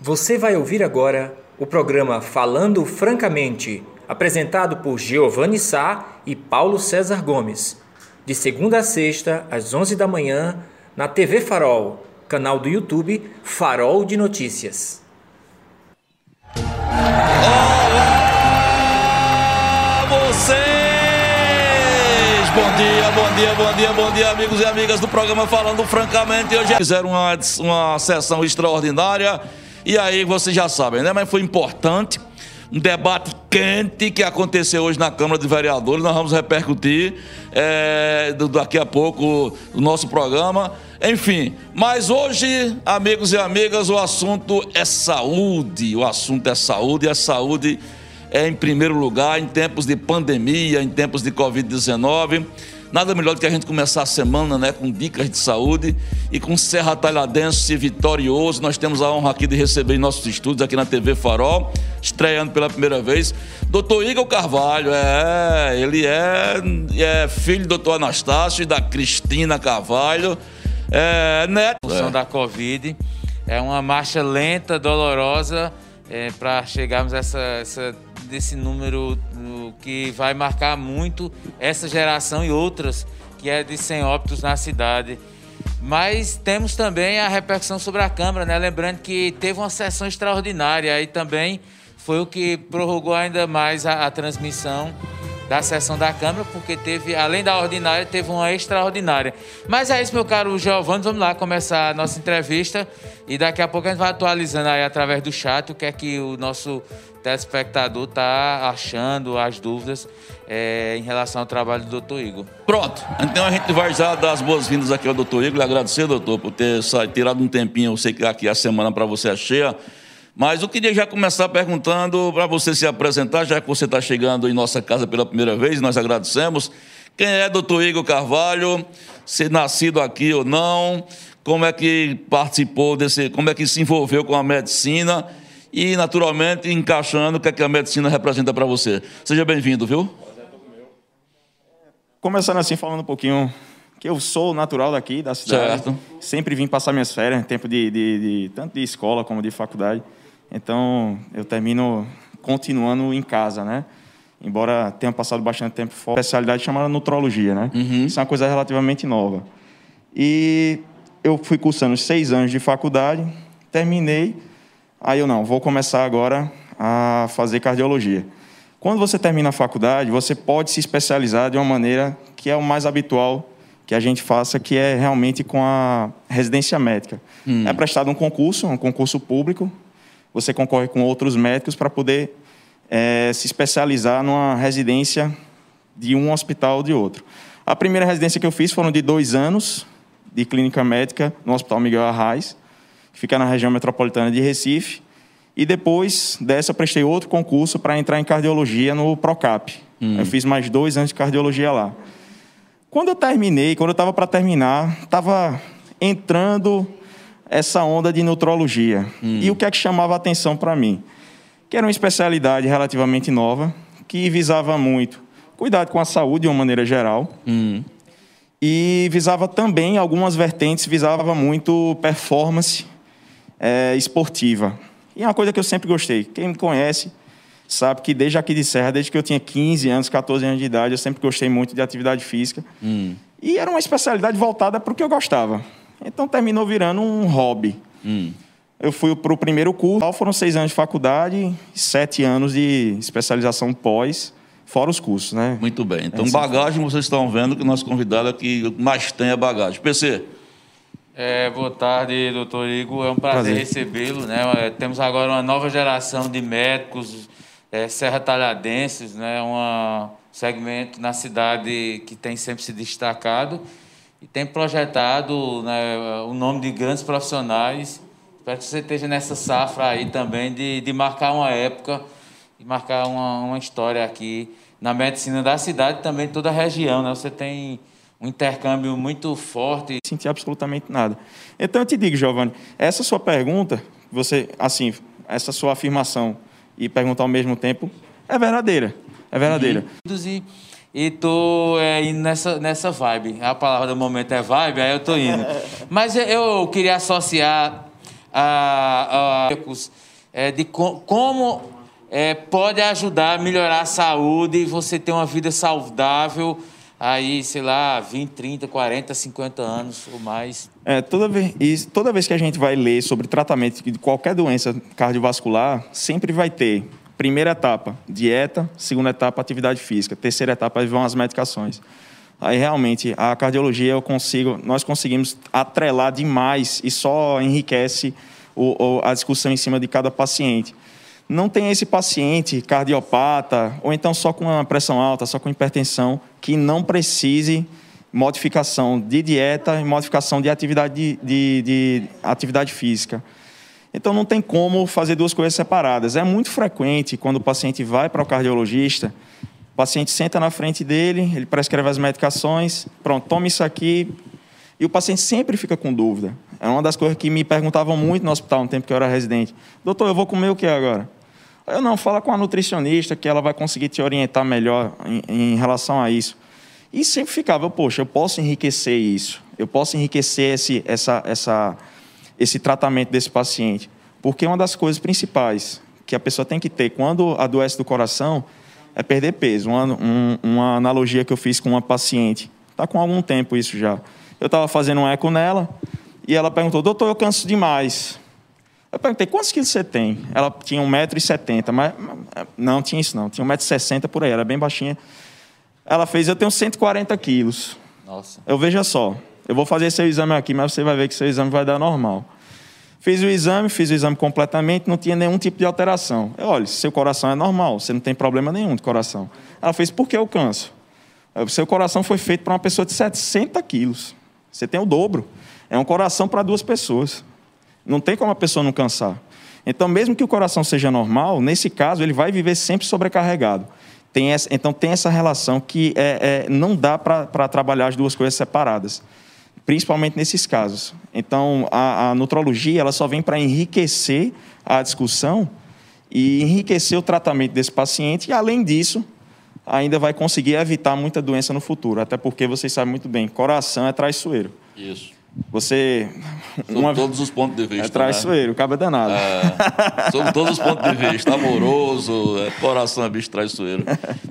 Você vai ouvir agora o programa Falando Francamente, apresentado por Giovanni Sá e Paulo César Gomes, de segunda a sexta, às 11 da manhã, na TV Farol, canal do YouTube Farol de Notícias. Olá, vocês! Bom dia, bom dia, bom dia, bom dia, amigos e amigas do programa Falando Francamente. Hoje fizeram uma, uma sessão extraordinária e aí vocês já sabem, né? Mas foi importante. Um debate quente que aconteceu hoje na Câmara de Vereadores. Nós vamos repercutir é, daqui a pouco o nosso programa. Enfim, mas hoje, amigos e amigas, o assunto é saúde. O assunto é saúde e a saúde é em primeiro lugar em tempos de pandemia, em tempos de Covid-19. Nada melhor do que a gente começar a semana né, com dicas de saúde e com Serra Talhadense vitorioso. Nós temos a honra aqui de receber em nossos estúdios, aqui na TV Farol, estreando pela primeira vez, doutor Igor Carvalho. É, ele é, é filho do doutor Anastácio e da Cristina Carvalho. É, neto. função da Covid. É uma marcha lenta, dolorosa, é, para chegarmos a essa, essa, desse número que vai marcar muito essa geração e outras, que é de 100 óbitos na cidade. Mas temos também a repercussão sobre a Câmara, né? Lembrando que teve uma sessão extraordinária e também foi o que prorrogou ainda mais a, a transmissão da sessão da Câmara, porque teve, além da ordinária, teve uma extraordinária. Mas é isso, meu caro Giovanni, vamos lá começar a nossa entrevista e daqui a pouco a gente vai atualizando aí através do chat o que é que o nosso telespectador está achando, as dúvidas é, em relação ao trabalho do doutor Igor. Pronto, então a gente vai já dar as boas-vindas aqui ao doutor Igor, e agradecer, doutor, por ter tirado um tempinho, eu sei que aqui a semana para você é cheia, mas eu queria já começar perguntando para você se apresentar, já que você está chegando em nossa casa pela primeira vez, nós agradecemos. Quem é doutor Igor Carvalho? Se nascido aqui ou não? Como é que participou desse, como é que se envolveu com a medicina? E, naturalmente, encaixando o que, é que a medicina representa para você. Seja bem-vindo, viu? Começando assim, falando um pouquinho que eu sou natural daqui, da cidade. Certo. Sempre vim passar minhas férias, tempo de, de, de tanto de escola como de faculdade. Então, eu termino continuando em casa, né? Embora tenha passado bastante tempo fora, especialidade chamada nutrologia, né? Isso é uma coisa relativamente nova. E eu fui cursando seis anos de faculdade, terminei, aí eu não, vou começar agora a fazer cardiologia. Quando você termina a faculdade, você pode se especializar de uma maneira que é o mais habitual que a gente faça, que é realmente com a residência médica. É prestado um concurso, um concurso público, você concorre com outros médicos para poder é, se especializar numa residência de um hospital ou de outro. A primeira residência que eu fiz foram de dois anos de clínica médica no Hospital Miguel Arraes, que fica na região metropolitana de Recife. E depois dessa, prestei outro concurso para entrar em cardiologia no Procap. Eu fiz mais dois anos de cardiologia lá. Quando eu terminei, quando eu estava para terminar, estava entrando essa onda de nutrologia. E o que é que chamava a atenção para mim? Que era uma especialidade relativamente nova, que visava muito cuidado com a saúde de uma maneira geral. E visava também algumas vertentes, visava muito performance eh, esportiva. E é uma coisa que eu sempre gostei. Quem me conhece sabe que desde aqui de Serra, desde que eu tinha 15 anos, 14 anos de idade, eu sempre gostei muito de atividade física. E era uma especialidade voltada para o que eu gostava. Então terminou virando um hobby. Eu fui para o primeiro curso, foram seis anos de faculdade, sete anos de especialização pós, fora os cursos, né? Muito bem. Então, bagagem, vocês estão vendo que o nosso convidado aqui mais tem é bagagem. PC, É, boa tarde, doutor Igor. É um prazer, Prazer. recebê-lo. Né? É, Temos agora uma nova geração de médicos é, serra talhadenses, né? um segmento na cidade que tem sempre se destacado e tem projetado né, o nome de grandes profissionais. Espero que você esteja nessa safra aí também de, de marcar uma época e marcar uma, uma história aqui na medicina da cidade e também toda a região. Né? Você tem um intercâmbio muito forte senti absolutamente nada. Então eu te digo, Giovanni, essa sua pergunta, você, assim, essa sua afirmação e perguntar ao mesmo tempo, é verdadeira. É verdadeira. e, e tô é, indo nessa, nessa vibe. A palavra do momento é vibe, aí eu tô indo. Mas eu- queria associar a, a- é, de co como é, pode ajudar a melhorar a saúde e você ter uma vida saudável aí, sei lá, 20, 30, 40, 50 anos ou mais. É, toda vez, toda vez que a gente vai ler sobre tratamento de qualquer doença cardiovascular, sempre vai ter primeira etapa, dieta, segunda etapa, atividade física, terceira etapa, vão as medicações. Aí realmente a cardiologia eu consigo, nós conseguimos atrelar demais e só enriquece o, o, a discussão em cima de cada paciente. Não tem esse paciente cardiopata ou então só com uma pressão alta, só com hipertensão que não precise modificação de dieta e modificação de atividade, de, de, de atividade física. Então não tem como fazer duas coisas separadas. É muito frequente quando o paciente vai para o cardiologista, o paciente senta na frente dele, ele prescreve as medicações, pronto, toma isso aqui, e o paciente sempre fica com dúvida. É uma das coisas que me perguntavam muito no hospital no tempo que eu era residente. Doutor, eu vou comer o que agora? Eu não, fala com a nutricionista que ela vai conseguir te orientar melhor em, em relação a isso. E sempre ficava, poxa, eu posso enriquecer isso, eu posso enriquecer esse, essa, essa, esse tratamento desse paciente. Porque uma das coisas principais que a pessoa tem que ter quando adoece do coração é perder peso. Uma, um, uma analogia que eu fiz com uma paciente, está com algum tempo isso já. Eu estava fazendo um eco nela e ela perguntou, doutor, eu canso demais. Eu perguntei, quantos quilos você tem? Ela tinha 1,70m, mas não tinha isso não, tinha 1,60m por aí, era bem baixinha. Ela fez, eu tenho 140 quilos. Nossa. Eu veja só, eu vou fazer seu exame aqui, mas você vai ver que seu exame vai dar normal. Fiz o exame, fiz o exame completamente, não tinha nenhum tipo de alteração. Eu, olha, seu coração é normal, você não tem problema nenhum de coração. Ela fez, por que eu canso? O seu coração foi feito para uma pessoa de 70 quilos. Você tem o dobro. É um coração para duas pessoas. Não tem como a pessoa não cansar. Então, mesmo que o coração seja normal, nesse caso, ele vai viver sempre sobrecarregado. Tem essa, então, tem essa relação que é, é, não dá para trabalhar as duas coisas separadas, principalmente nesses casos. Então, a, a nutrologia ela só vem para enriquecer a discussão e enriquecer o tratamento desse paciente, e, além disso, ainda vai conseguir evitar muita doença no futuro. Até porque vocês sabem muito bem, coração é traiçoeiro. Isso. Você. Sob uma... todos os pontos de vista. É traiçoeiro, né? cabo é danado. É, sob todos os pontos de vista. Amoroso, é, coração é bicho traiçoeiro.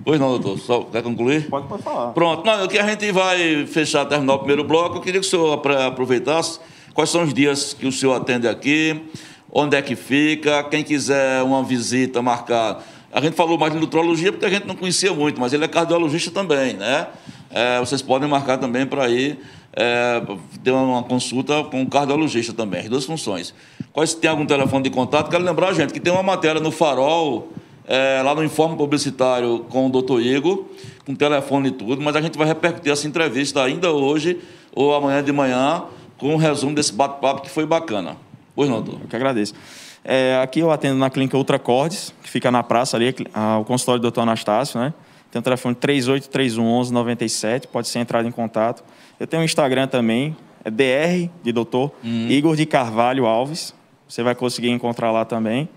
Pois não, doutor. Só, quer concluir? Pode, pode falar. Pronto. Não, que a gente vai fechar, terminar o primeiro bloco. Eu queria que o senhor aproveitasse quais são os dias que o senhor atende aqui, onde é que fica, quem quiser uma visita marcar. A gente falou mais de nutrologia porque a gente não conhecia muito, mas ele é cardiologista também, né? É, vocês podem marcar também para ir é, ter uma consulta com o cardiologista também, as duas funções. Quais tem algum telefone de contato? Quero lembrar, gente, que tem uma matéria no Farol, é, lá no Informe Publicitário com o doutor Igor, com telefone e tudo, mas a gente vai repercutir essa entrevista ainda hoje ou amanhã de manhã com um resumo desse bate-papo que foi bacana. Pois não, doutor? Eu que agradeço. É, aqui eu atendo na clínica Ultracordes, que fica na praça ali, a, o consultório do doutor Anastácio, né? Tem o telefone 3831 97, pode ser entrado em contato. Eu tenho um Instagram também, é DR de doutor uhum. Igor de Carvalho Alves. Você vai conseguir encontrar lá também.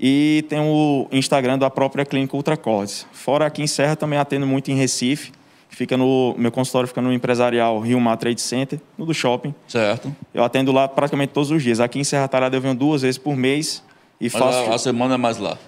E tem o Instagram da própria clínica Ultracordes. Fora aqui em Serra também atendo muito em Recife. Fica no meu consultório fica no empresarial Rio Mar Trade Center, no do shopping. Certo. Eu atendo lá praticamente todos os dias. Aqui em Serra Talhada eu venho duas vezes por mês e Mas faço a, a semana é mais lá.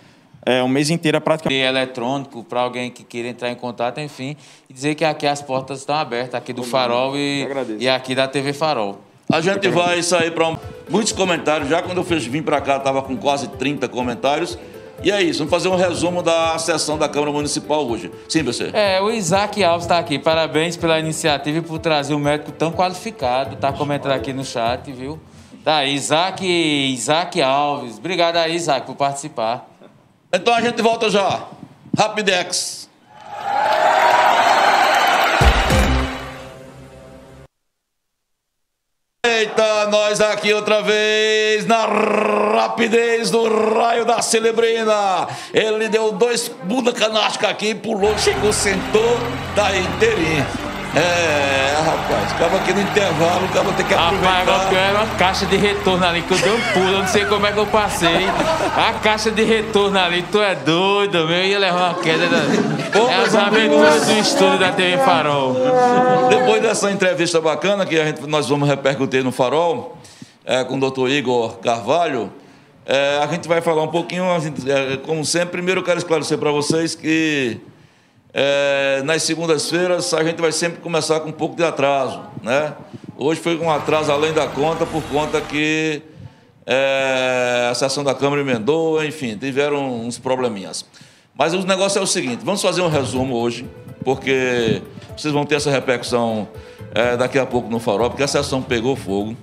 É, um mês inteiro é praticamente. eletrônico para alguém que queira entrar em contato, enfim, e dizer que aqui as portas estão abertas, aqui do Farol e, e aqui da TV Farol. A gente vai sair para um... muitos comentários. Já quando eu vim para cá, estava com quase 30 comentários. E é isso, vamos fazer um resumo da sessão da Câmara Municipal hoje. Sim, você. É, o Isaac Alves está aqui. Parabéns pela iniciativa e por trazer um médico tão qualificado. Está comentando aqui no chat, viu? Tá, Isaac, Isaac Alves. Obrigado aí, Isaac, por participar. Então a gente volta já. Rapidex. Eita, nós aqui outra vez na rapidez do raio da celebrina. Ele deu dois bunda canástica aqui, pulou, chegou, sentou, tá inteirinho. É, rapaz, ficava aqui no intervalo, ficava ter que aproveitar. Rapaz, era uma caixa de retorno ali, que eu dei um pulo, eu não sei como é que eu passei. A caixa de retorno ali, tu é doido, meu, eu ia levar uma queda. Da... é as aventuras do estúdio da TV Farol. Depois dessa entrevista bacana que a gente, nós vamos repercutir no Farol, é, com o doutor Igor Carvalho, É, a gente vai falar um pouquinho, gente, é, como sempre. Primeiro, eu quero esclarecer para vocês que é, nas segundas-feiras a gente vai sempre começar com um pouco de atraso. Né? Hoje foi um atraso além da conta, por conta que é, a sessão da Câmara emendou, enfim, tiveram uns probleminhas. Mas o negócio é o seguinte: vamos fazer um resumo hoje, porque vocês vão ter essa repercussão é, daqui a pouco no farol, porque a sessão pegou fogo.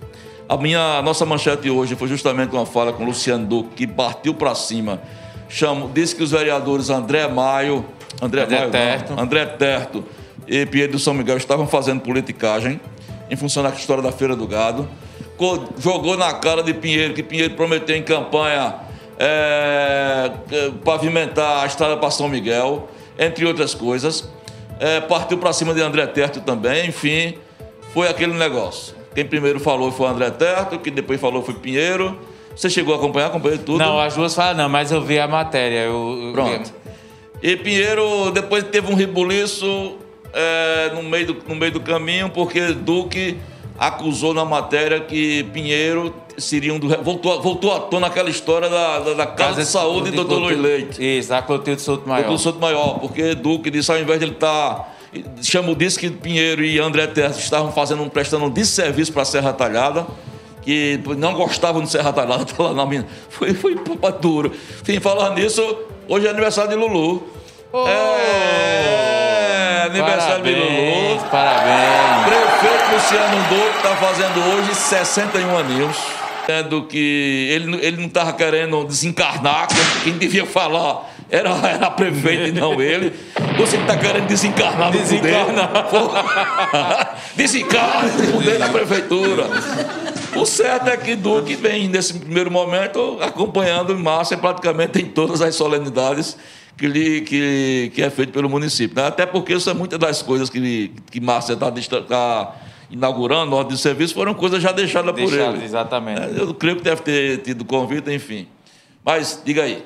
A minha a nossa manchete hoje foi justamente uma fala com o Luciano Duque, que partiu para cima. Chamo, disse que os vereadores André Maio, André, André Maio, Terto. Não, André Terto e Pedro São Miguel estavam fazendo politicagem em função da história da Feira do Gado. Jogou na cara de Pinheiro, que Pinheiro prometeu em campanha é, é pavimentar a estrada para São Miguel, entre outras coisas. É, partiu para cima de André Terto também, enfim, foi aquele negócio. Quem primeiro falou foi o André Terto, que depois falou foi Pinheiro. Você chegou a acompanhar, acompanhei tudo? Não, as duas falam não, mas eu vi a matéria. Eu, Pronto. Vi. E Pinheiro depois teve um rebuliço é, no, meio do, no meio do caminho, porque Duque acusou na matéria que Pinheiro seria um do. Voltou, voltou à tona aquela história da, da, da Casa, de Saúde do Dr. Luiz Leite. Isso, da Clotilde Souto Maior. Clotilde Souto Maior, porque Duque disse, ao invés de ele estar. Tá Chamo disso que Pinheiro e André Terra estavam fazendo, um, prestando um desserviço para a Serra Talhada, que não gostavam de Serra Talhada, tá lá na mina. Foi, foi duro. Enfim, falando nisso, hoje é aniversário de Lulu. Oh, é, aniversário parabéns, de Lulu. Parabéns. Prefeito Luciano Douto está fazendo hoje 61 anos. Sendo que ele, ele não estava querendo desencarnar, quem devia falar era, era prefeito e não ele. Você que está querendo desencarnar no Desencarnar. poder. Desencarna no poder da prefeitura. O certo é que Duque vem, nesse primeiro momento, acompanhando Márcia praticamente em todas as solenidades que, lhe, que, que é feito pelo município. Né? Até porque isso é muitas das coisas que, que Márcia está tá inaugurando, ordem de serviço, foram coisas já deixadas por ele. Exatamente. É, eu creio que deve ter tido convite, enfim. Mas, diga aí.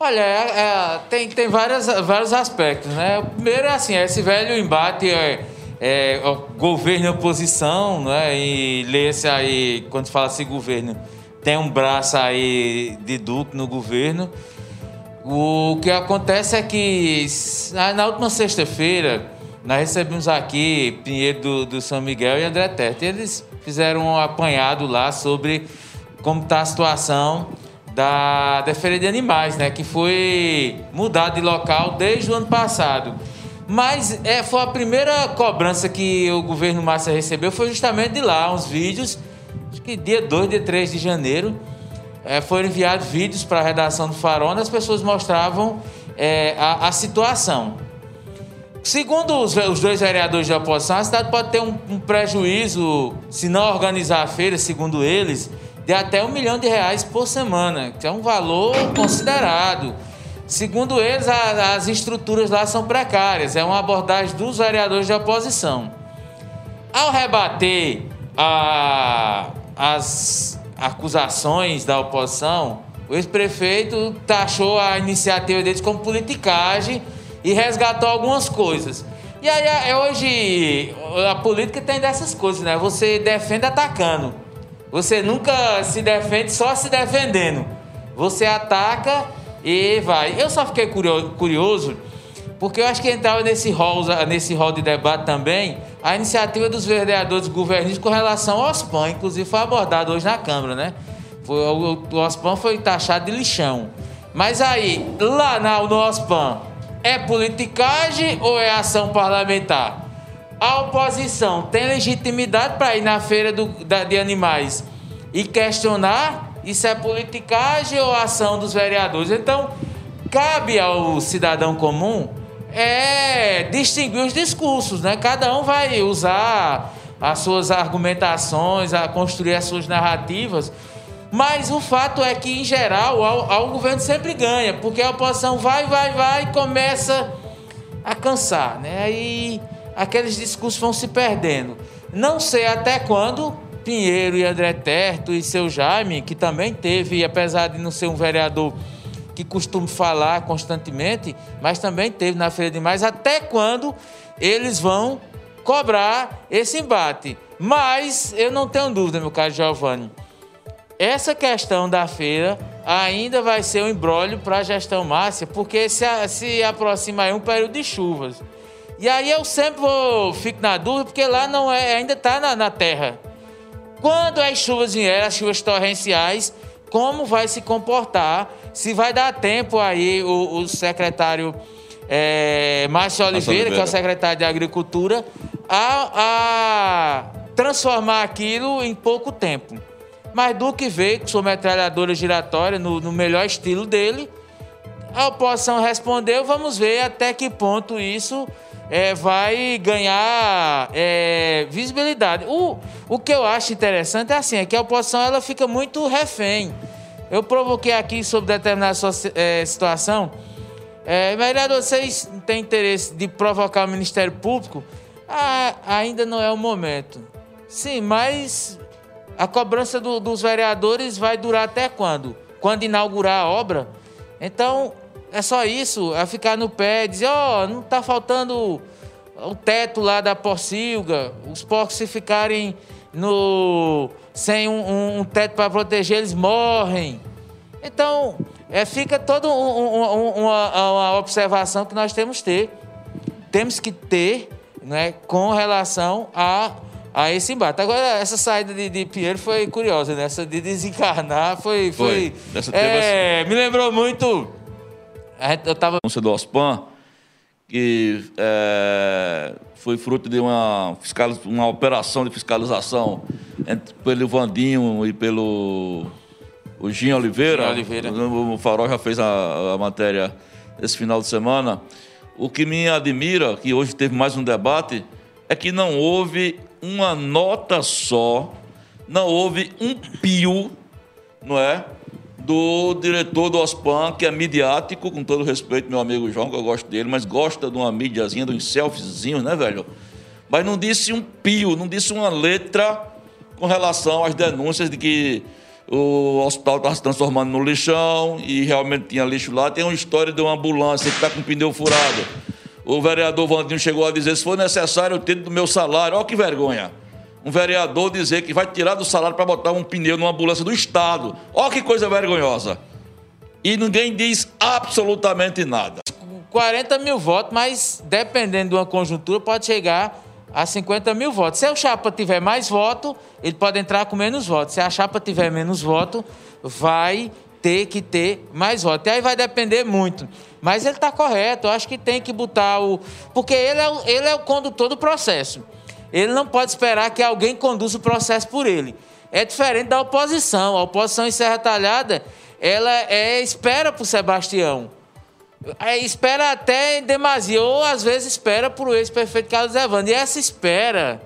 Olha, é, é, tem, tem várias, vários aspectos, né? O primeiro é assim, é esse velho embate é, é, governo e oposição, né? E lê-se aí, quando fala assim governo, tem um braço aí de Duque no governo. O que acontece é que na última sexta-feira nós recebemos aqui Pinheiro do, do São Miguel e André Terto. Eles fizeram um apanhado lá sobre como está a situação da, da Feira de Animais, né? Que foi mudado de local desde o ano passado. Mas é, foi a primeira cobrança que o governo Massa recebeu, foi justamente de lá, uns vídeos, acho que dia 2, dia 3 de janeiro, é, foram enviados vídeos para a redação do Farol, onde as pessoas mostravam é, a, a, situação. Segundo os, os, dois vereadores de oposição, a cidade pode ter um, um prejuízo se não organizar a feira, segundo eles, de até um milhão de reais por semana, que é um valor considerado. Segundo eles, a, as estruturas lá são precárias, é uma abordagem dos vereadores de oposição. Ao rebater a, as acusações da oposição, o ex-prefeito taxou a iniciativa deles como politicagem e resgatou algumas coisas. E aí, hoje, a política tem dessas coisas, né? Você defende atacando. Você nunca se defende só se defendendo. Você ataca e vai. Eu só fiquei curioso, porque eu acho que entrava nesse rol, nesse rol de debate também a iniciativa dos vereadores governistas com relação ao OSPAN, inclusive foi abordado hoje na Câmara, né? Foi, o, o OSPAN foi taxado de lixão. Mas aí, lá na, no OSPAN, é politicagem ou é ação parlamentar? A oposição tem legitimidade para ir na feira do, da, de animais e questionar isso é politicagem ou ação dos vereadores. Então, cabe ao cidadão comum é distinguir os discursos, né? Cada um vai usar as suas argumentações, a construir as suas narrativas. Mas o fato é que, em geral, o governo sempre ganha, porque a oposição vai, vai, vai e começa a cansar, né? Aí aqueles discursos vão se perdendo. Não sei até quando Pinheiro e André Terto e seu Jaime, que também teve, apesar de não ser um vereador que costuma falar constantemente, mas também teve na Feira de Mais, até quando eles vão cobrar esse embate. Mas eu não tenho dúvida, meu caro Giovanni, essa questão da feira ainda vai ser um embrólio para a gestão Márcia, porque se, se aproxima aí um período de chuvas. E aí eu sempre vou, fico na dúvida, porque lá não é, ainda está na, na terra. Quando as chuvas vierem, as chuvas torrenciais, como vai se comportar? Se vai dar tempo aí o, o secretário é, Márcio Oliveira, Oliveira, que é o secretário de Agricultura, a, a transformar aquilo em pouco tempo. Mas Duque veio com sua metralhadora giratória no, no melhor estilo dele. A oposição respondeu, vamos ver até que ponto isso é, vai ganhar é, visibilidade. O, o que eu acho interessante é assim, é que a oposição ela fica muito refém. Eu provoquei aqui sobre determinada é, situação. É, vereador, vocês têm interesse de provocar o Ministério Público? Ah, ainda não é o momento. Sim, mas a cobrança do, dos vereadores vai durar até quando? Quando inaugurar a obra? Então, é só isso, é ficar no pé, dizer, ó, oh, não está faltando o teto lá da porcilga, os porcos se ficarem no sem um, um, um teto para proteger, eles morrem. Então, é, fica toda um, uma, uma, observação que nós temos que ter. Temos que ter né, com relação a, a esse embate. Agora, essa saída de, de Pinheiro foi curiosa, né? essa de desencarnar foi. foi, foi. É, assim. Me lembrou muito eu estava. do OSPAN, que é, foi fruto de uma, fiscaliz... uma operação de fiscalização entre, pelo Vandinho e pelo o Gin Oliveira. Oliveira. O Farol já fez a, a matéria esse final de semana. O que me admira, que hoje teve mais um debate, é que não houve uma nota só, não houve um pio, não é? Do diretor do OSPAN, que é midiático, com todo respeito, meu amigo João, que eu gosto dele, mas gosta de uma mídiazinha, de uns selfiezinhos, né, velho? Mas não disse um pio, não disse uma letra com relação às denúncias de que o hospital estava se transformando no lixão e realmente tinha lixo lá. Tem uma história de uma ambulância que está com pneu furado. O vereador Vandinho chegou a dizer: se for necessário, eu tiro do meu salário. Olha que vergonha um vereador dizer que vai tirar do salário para botar um pneu numa ambulância do Estado. Olha que coisa vergonhosa. E ninguém diz absolutamente nada. 40 mil votos, mas dependendo de uma conjuntura, pode chegar a 50 mil votos. Se o Chapa tiver mais voto, ele pode entrar com menos votos. Se a Chapa tiver menos voto, vai ter que ter mais votos. E aí vai depender muito. Mas ele está correto. Eu acho que tem que botar o. Porque ele é o, ele é o condutor do processo. Ele não pode esperar que alguém conduza o processo por ele. É diferente da oposição. A oposição em Serra Talhada, ela é espera por Sebastião. É, espera até em demasia, ou às vezes espera por o ex-prefeito Carlos Evandro. E essa espera,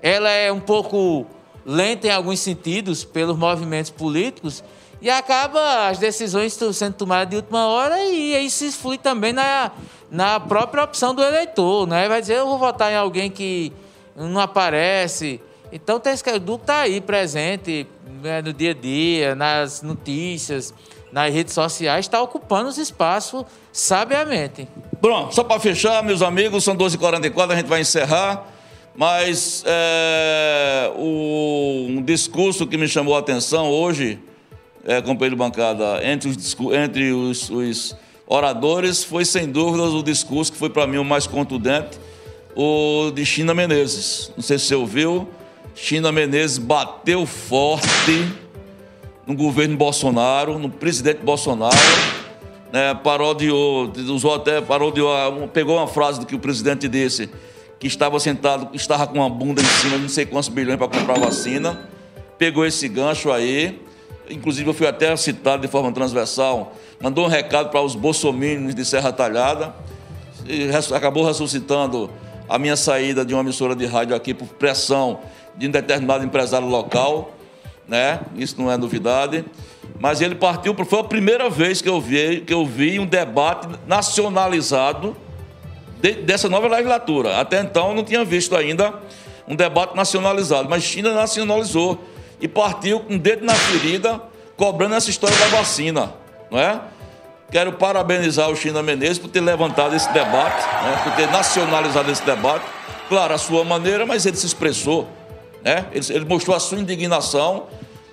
ela é um pouco lenta em alguns sentidos pelos movimentos políticos e acaba as decisões sendo tomadas de última hora e aí se flui também na, na própria opção do eleitor. Né? Vai dizer, eu vou votar em alguém que não aparece. Então tem esse Duque está aí presente né, no dia a dia, nas notícias, nas redes sociais, está ocupando os espaços sabiamente. Pronto, só para fechar, meus amigos, são 12h44, a gente vai encerrar. Mas é, o, um discurso que me chamou a atenção hoje, é, companheiro de bancada, entre os, entre os, os oradores, foi sem dúvidas o discurso que foi para mim o mais contundente o de China Menezes. Não sei se você ouviu. China Menezes bateu forte no governo Bolsonaro, no presidente Bolsonaro. Né, parodiou, usou até, parodiou, pegou uma frase do que o presidente disse, que estava sentado, estava com uma bunda em cima de não sei quantos bilhões para comprar vacina. Pegou esse gancho aí. Inclusive, eu fui até citado de forma transversal. Mandou um recado para os bolsominions de Serra Talhada. Acabou ressuscitando a minha saída de uma emissora de rádio aqui por pressão de um determinado empresário local, né? Isso não é novidade. Mas ele partiu, foi a primeira vez que eu vi, que eu vi um debate nacionalizado de, dessa nova legislatura. Até então não tinha visto ainda um debate nacionalizado, mas China nacionalizou e partiu com o dedo na ferida, cobrando essa história da vacina, não é? Quero parabenizar o China Menezes por ter levantado esse debate, né, por ter nacionalizado esse debate. Claro, a sua maneira, mas ele se expressou. Né? Ele, ele mostrou a sua indignação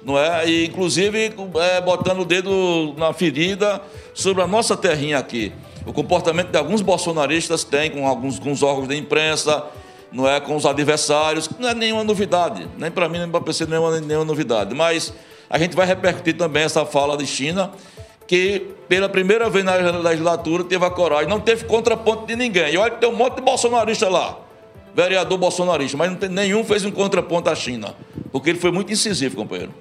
não é? E, inclusive, é, botando o dedo na ferida sobre a nossa terrinha aqui. O comportamento de alguns bolsonaristas tem com alguns com os órgãos da imprensa, não é com os adversários, não é nenhuma novidade, nem para mim nem para o PC nenhuma, nenhuma novidade. Mas a gente vai repercutir também essa fala de China, que pela primeira vez na legislatura teve a coragem, não teve contraponto de ninguém. E olha, tem um monte de bolsonarista lá, vereador bolsonarista, mas tem, nenhum fez um contraponto à China, porque ele foi muito incisivo, companheiro.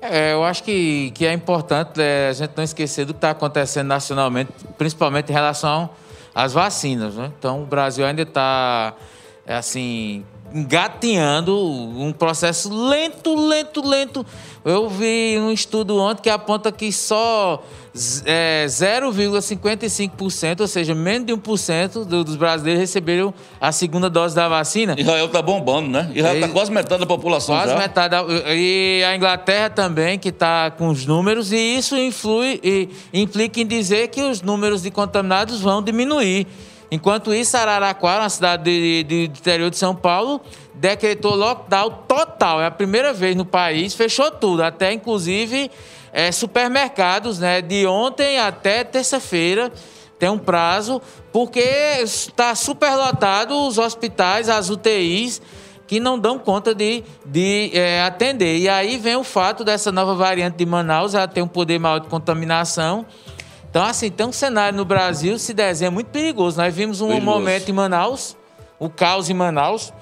É, eu acho que, que é importante é, a gente não esquecer do que está acontecendo nacionalmente, principalmente em relação às vacinas. Né? Então, o Brasil ainda está, é, assim, engatinhando um processo lento, lento, lento. Eu vi um estudo ontem que aponta que só é, 0,55%, ou seja, menos de 1% dos brasileiros receberam a segunda dose da vacina. Israel está bombando, né? Israel está quase metade da população quase já. metade. Da, e a Inglaterra também, que está com os números, e isso influi e implica em dizer que os números de contaminados vão diminuir. Enquanto isso, Araraquara, uma cidade de, de, de interior de São Paulo, decretou lockdown total. É a primeira vez no país, fechou tudo, até inclusive é, supermercados, né? De ontem até terça-feira tem um prazo, porque está superlotado os hospitais, as UTIs, que não dão conta de, de é, atender. E aí vem o fato dessa nova variante de Manaus, ela tem um poder maior de contaminação. Então, assim, tem um cenário no Brasil se desenha muito perigoso. Nós vimos um perigoso. momento em Manaus, o caos em Manaus.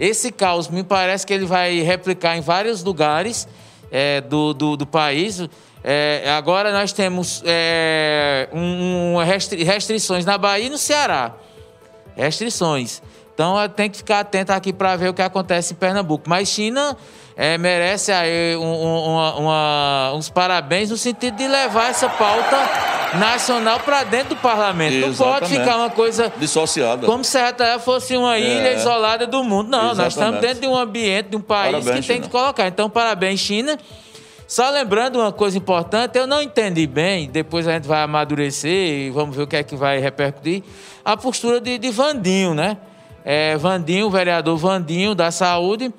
Esse caos me parece que ele vai replicar em vários lugares é, do, do, do, país. É, agora nós temos é, um, um restri restrições na Bahia e no Ceará. Restrições. Então tem que ficar atento aqui para ver o que acontece em Pernambuco. Mas China é, merece aí um, um, uma, uns parabéns no sentido de levar essa pauta nacional para dentro do parlamento. Exatamente. Não pode ficar uma coisa dissociada. Como se a fosse uma ilha é. isolada do mundo. Não, Exatamente. nós estamos dentro de um ambiente, de um país parabéns, que tem China. que colocar. Então, parabéns, China. Só lembrando uma coisa importante, eu não entendi bem, depois a gente vai amadurecer e vamos ver o que é que vai repercutir, a postura de, de Vandinho, né? É, Vandinho, vereador Vandinho da Saúde,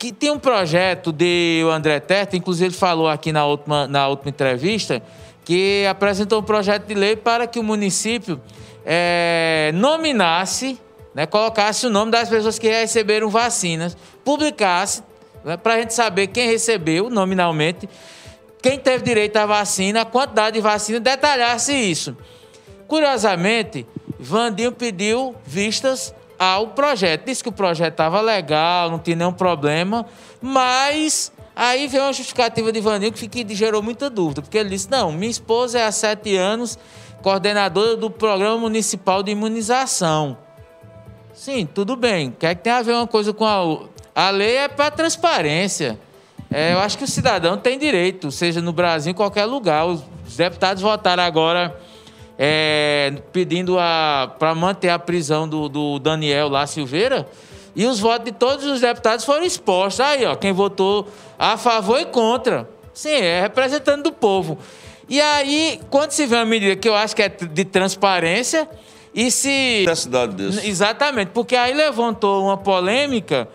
que tem um projeto de o André Terta, inclusive ele falou aqui na última, na última entrevista, que apresentou um projeto de lei para que o município é, nominasse, né, colocasse o nome das pessoas que receberam vacinas, publicasse né, para a gente saber quem recebeu nominalmente, quem teve direito à vacina, a quantidade de vacina, detalhasse isso. Curiosamente, Vandinho pediu vistas ao projeto. Disse que o projeto estava legal, não tinha nenhum problema, mas aí veio uma justificativa de Vandinho que, que gerou muita dúvida, porque ele disse: não, minha esposa é há sete anos coordenadora do Programa Municipal de Imunização. Sim, tudo bem. O que é que tem a ver uma coisa com a outra? A lei é para transparência. É, eu acho que o cidadão tem direito, seja no Brasil, em qualquer lugar. Os deputados votaram agora é, pedindo para manter a prisão do, do, Daniel lá Silveira. E os votos de todos os deputados foram expostos. Aí, ó, quem votou a favor e contra. Sim, é representante do povo. E aí, quando se vê uma medida que eu acho que é de transparência, e se. Necessidade disso. Exatamente, porque aí levantou uma polêmica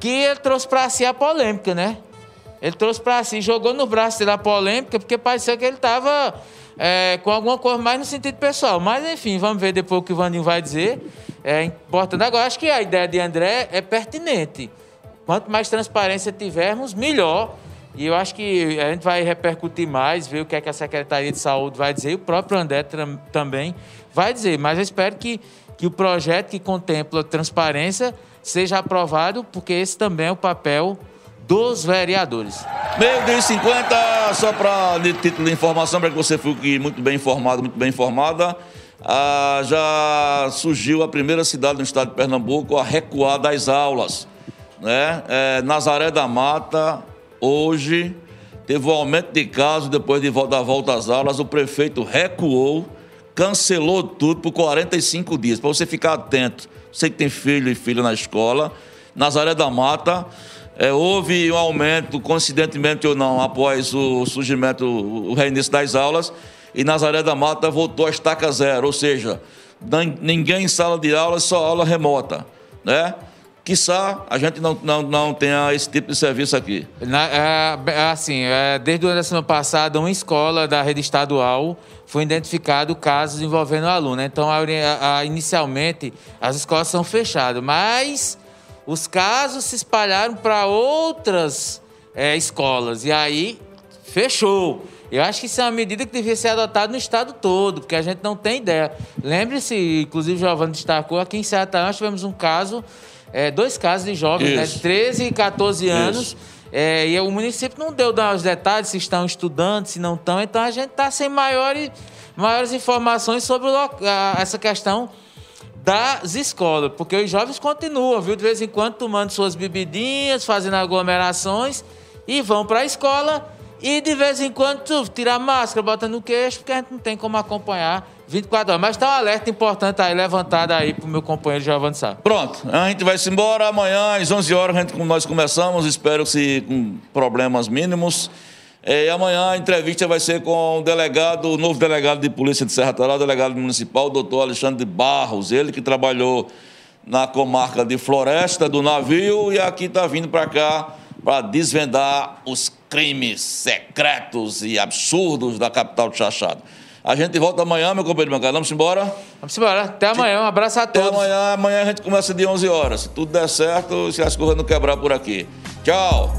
que ele trouxe para si a polêmica, né? Ele trouxe para si, jogou no braço dele a polêmica, porque parecia que ele estava é, com alguma coisa mais no sentido pessoal. Mas, enfim, vamos ver depois o que o Vandinho vai dizer. É importante. Agora, acho que a ideia de André é pertinente. Quanto mais transparência tivermos, melhor. E eu acho que a gente vai repercutir mais, ver o que é que a Secretaria de Saúde vai dizer, e o próprio André também vai dizer. Mas eu espero que, que o projeto que contempla transparência seja aprovado, porque esse também é o papel dos vereadores. Meio dia 50, só para de título de informação, para que você fique muito bem informado, muito bem informada. Ah, já surgiu a primeira cidade no estado de Pernambuco a recuar das aulas. Né? É, Nazaré da Mata, hoje, teve um aumento de casos depois de, da volta às aulas. O prefeito recuou, cancelou tudo por 45 dias, para você ficar atento você que tem filho e filha na escola. Nazaré da Mata, é, houve um aumento, coincidentemente ou não, após o surgimento, o reinício das aulas, e Nazaré da Mata voltou a estaca zero, ou seja, ninguém em sala de aula, só aula remota, né? quiçá a gente não, não, não tenha esse tipo de serviço aqui. Na, é, assim, é, desde o ano da semana passada, uma escola da rede estadual foi identificado casos envolvendo aluno. Né? Então, a, a, inicialmente, as escolas são fechadas, mas os casos se espalharam para outras é, escolas. E aí, fechou. Eu acho que isso é uma medida que devia ser adotada no estado todo, porque a gente não tem ideia. Lembre-se, inclusive o Giovanni destacou, aqui em Serra nós tivemos um caso é, dois casos de jovens né, de 13 e 14 anos. É, e o município não deu os detalhes se estão estudando, se não estão. Então a gente está sem maiores, maiores informações sobre o, a, essa questão das escolas, porque os jovens continuam, viu, de vez em quando tomando suas bebidinhas, fazendo aglomerações e vão para a escola e de vez em quando tirar máscara, bota no queixo, porque a gente não tem como acompanhar 24 horas. Mas está um alerta importante aí, levantado aí para o meu companheiro Giovanni Sá. Pronto, a gente vai se embora amanhã às 11 horas, a gente, nós começamos, espero se com problemas mínimos. É, e amanhã a entrevista vai ser com o delegado, o novo delegado de polícia de Serra Talá, o delegado municipal, o doutor Alexandre Barros, ele que trabalhou na comarca de Floresta do navio e aqui está vindo para cá para desvendar os crimes secretos e absurdos da capital de Chachado. A gente volta amanhã, meu companheiro bancário. Vamos embora? Vamos embora. Até amanhã. Um abraço a todos. Até amanhã. Amanhã a gente começa de 11 horas. Se tudo der certo, se as coisas não quebrar por aqui. Tchau.